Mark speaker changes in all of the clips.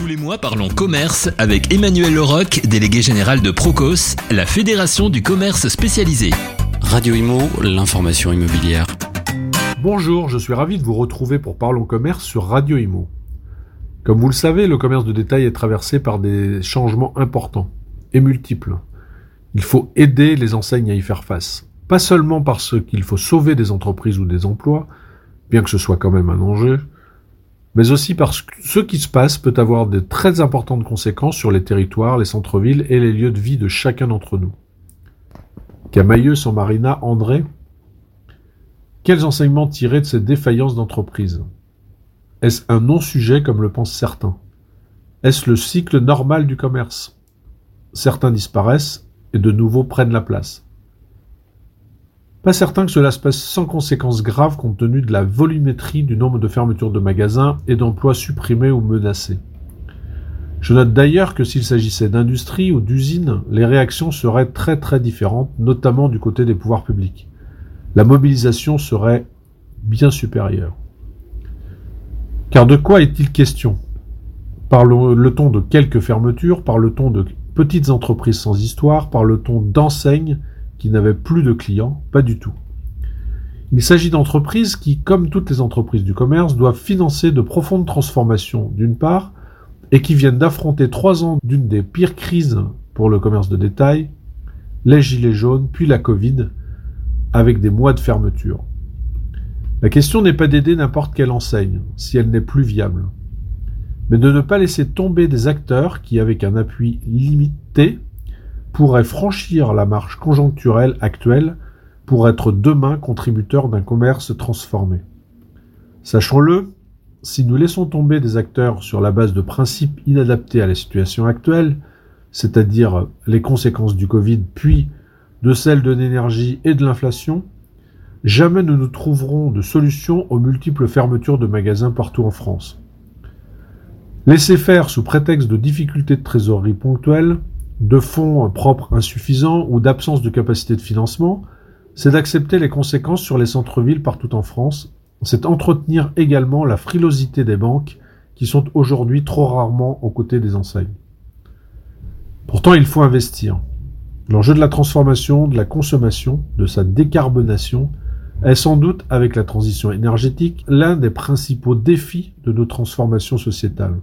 Speaker 1: Tous les mois, parlons commerce avec Emmanuel Leroc, délégué général de Procos, la fédération du commerce spécialisé.
Speaker 2: Radio Imo, l'information immobilière.
Speaker 3: Bonjour, je suis ravi de vous retrouver pour Parlons Commerce sur Radio Imo. Comme vous le savez, le commerce de détail est traversé par des changements importants et multiples. Il faut aider les enseignes à y faire face. Pas seulement parce qu'il faut sauver des entreprises ou des emplois, bien que ce soit quand même un enjeu, mais aussi parce que ce qui se passe peut avoir de très importantes conséquences sur les territoires, les centres-villes et les lieux de vie de chacun d'entre nous. Camailleux, San Marina, André, quels enseignements tirer de ces défaillances d'entreprise? Est-ce un non-sujet comme le pensent certains? Est-ce le cycle normal du commerce? Certains disparaissent et de nouveaux prennent la place. Pas certain que cela se passe sans conséquences graves compte tenu de la volumétrie du nombre de fermetures de magasins et d'emplois supprimés ou menacés. Je note d'ailleurs que s'il s'agissait d'industrie ou d'usines, les réactions seraient très très différentes, notamment du côté des pouvoirs publics. La mobilisation serait bien supérieure. Car de quoi est-il question? Parle-t-on de quelques fermetures Parle-t-on de petites entreprises sans histoire Parle-t-on d'enseignes qui n'avaient plus de clients Pas du tout. Il s'agit d'entreprises qui, comme toutes les entreprises du commerce, doivent financer de profondes transformations, d'une part, et qui viennent d'affronter trois ans d'une des pires crises pour le commerce de détail, les gilets jaunes, puis la Covid, avec des mois de fermeture. La question n'est pas d'aider n'importe quelle enseigne, si elle n'est plus viable, mais de ne pas laisser tomber des acteurs qui, avec un appui limité, pourrait franchir la marche conjoncturelle actuelle pour être demain contributeur d'un commerce transformé. Sachons-le, si nous laissons tomber des acteurs sur la base de principes inadaptés à la situation actuelle, c'est-à-dire les conséquences du Covid puis de celles de l'énergie et de l'inflation, jamais nous nous trouverons de solution aux multiples fermetures de magasins partout en France. Laisser faire sous prétexte de difficultés de trésorerie ponctuelles de fonds propres insuffisants ou d'absence de capacité de financement, c'est d'accepter les conséquences sur les centres-villes partout en France, c'est entretenir également la frilosité des banques qui sont aujourd'hui trop rarement aux côtés des enseignes. Pourtant, il faut investir. L'enjeu de la transformation, de la consommation, de sa décarbonation est sans doute, avec la transition énergétique, l'un des principaux défis de nos transformations sociétales.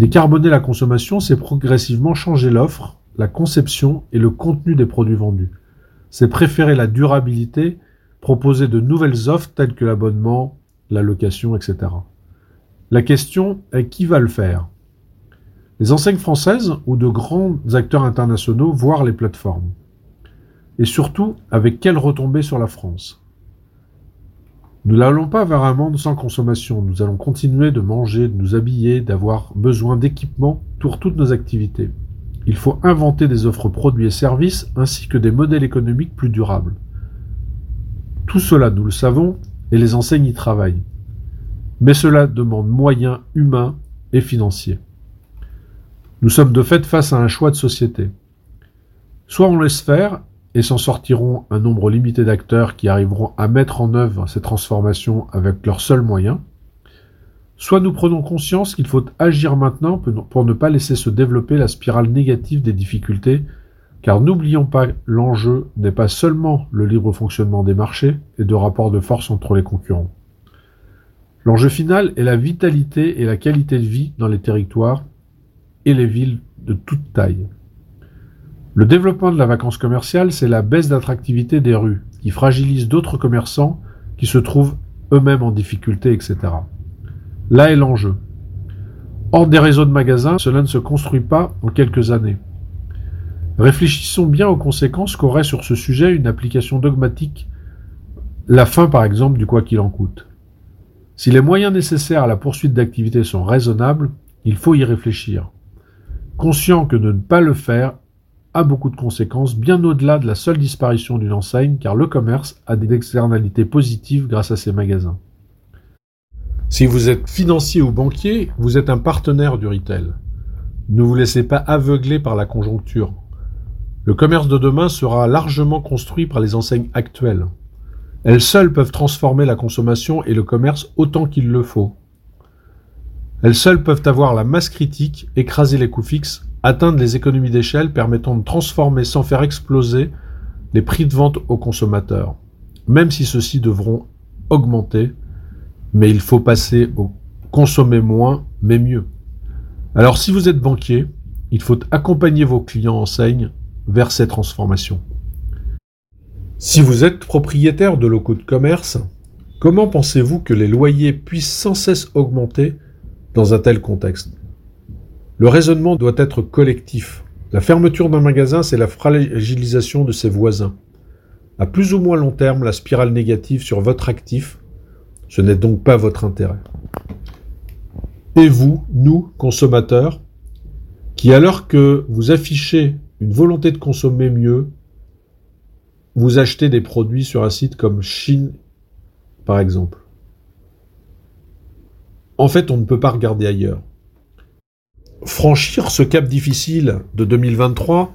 Speaker 3: Décarboner la consommation, c'est progressivement changer l'offre, la conception et le contenu des produits vendus. C'est préférer la durabilité, proposer de nouvelles offres telles que l'abonnement, la location, etc. La question est qui va le faire? Les enseignes françaises ou de grands acteurs internationaux, voire les plateformes? Et surtout, avec quelle retombée sur la France? Nous n'allons pas vers un monde sans consommation. Nous allons continuer de manger, de nous habiller, d'avoir besoin d'équipements pour toutes nos activités. Il faut inventer des offres produits et services ainsi que des modèles économiques plus durables. Tout cela, nous le savons, et les enseignes y travaillent. Mais cela demande moyens humains et financiers. Nous sommes de fait face à un choix de société. Soit on laisse faire et s'en sortiront un nombre limité d'acteurs qui arriveront à mettre en œuvre ces transformations avec leurs seuls moyens, soit nous prenons conscience qu'il faut agir maintenant pour ne pas laisser se développer la spirale négative des difficultés, car n'oublions pas l'enjeu n'est pas seulement le libre fonctionnement des marchés et de rapports de force entre les concurrents. L'enjeu final est la vitalité et la qualité de vie dans les territoires et les villes de toute taille. Le développement de la vacance commerciale, c'est la baisse d'attractivité des rues, qui fragilise d'autres commerçants qui se trouvent eux-mêmes en difficulté, etc. Là est l'enjeu. Hors des réseaux de magasins, cela ne se construit pas en quelques années. Réfléchissons bien aux conséquences qu'aurait sur ce sujet une application dogmatique, la fin par exemple du quoi qu'il en coûte. Si les moyens nécessaires à la poursuite d'activités sont raisonnables, il faut y réfléchir. Conscient que de ne pas le faire a beaucoup de conséquences bien au-delà de la seule disparition d'une enseigne car le commerce a des externalités positives grâce à ses magasins. Si vous êtes financier ou banquier, vous êtes un partenaire du retail. Ne vous laissez pas aveugler par la conjoncture. Le commerce de demain sera largement construit par les enseignes actuelles. Elles seules peuvent transformer la consommation et le commerce autant qu'il le faut. Elles seules peuvent avoir la masse critique, écraser les coûts fixes, atteindre les économies d'échelle permettant de transformer sans faire exploser les prix de vente aux consommateurs, même si ceux-ci devront augmenter, mais il faut passer au consommer moins, mais mieux. Alors si vous êtes banquier, il faut accompagner vos clients enseignes vers ces transformations. Si vous êtes propriétaire de locaux de commerce, comment pensez-vous que les loyers puissent sans cesse augmenter dans un tel contexte? Le raisonnement doit être collectif. La fermeture d'un magasin, c'est la fragilisation de ses voisins. À plus ou moins long terme, la spirale négative sur votre actif, ce n'est donc pas votre intérêt. Et vous, nous, consommateurs, qui alors que vous affichez une volonté de consommer mieux, vous achetez des produits sur un site comme Chine, par exemple. En fait, on ne peut pas regarder ailleurs. Franchir ce cap difficile de 2023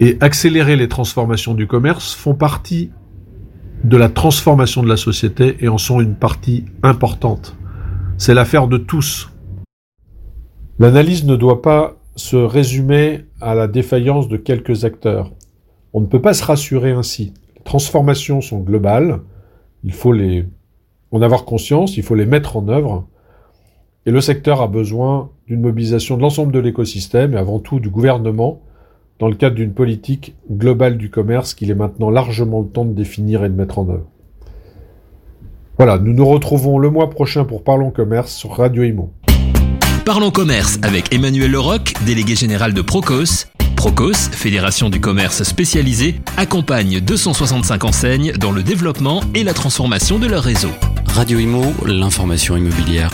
Speaker 3: et accélérer les transformations du commerce font partie de la transformation de la société et en sont une partie importante. C'est l'affaire de tous. L'analyse ne doit pas se résumer à la défaillance de quelques acteurs. On ne peut pas se rassurer ainsi. Les transformations sont globales, il faut en avoir conscience, il faut les mettre en œuvre, et le secteur a besoin d'une mobilisation de l'ensemble de l'écosystème et avant tout du gouvernement dans le cadre d'une politique globale du commerce qu'il est maintenant largement le temps de définir et de mettre en œuvre. Voilà, nous nous retrouvons le mois prochain pour Parlons Commerce sur Radio Imo.
Speaker 1: Parlons commerce avec Emmanuel Leroc, délégué général de Procos. Procos, fédération du commerce spécialisé, accompagne 265 enseignes dans le développement et la transformation de leur réseau.
Speaker 2: Radio Imo, l'information immobilière.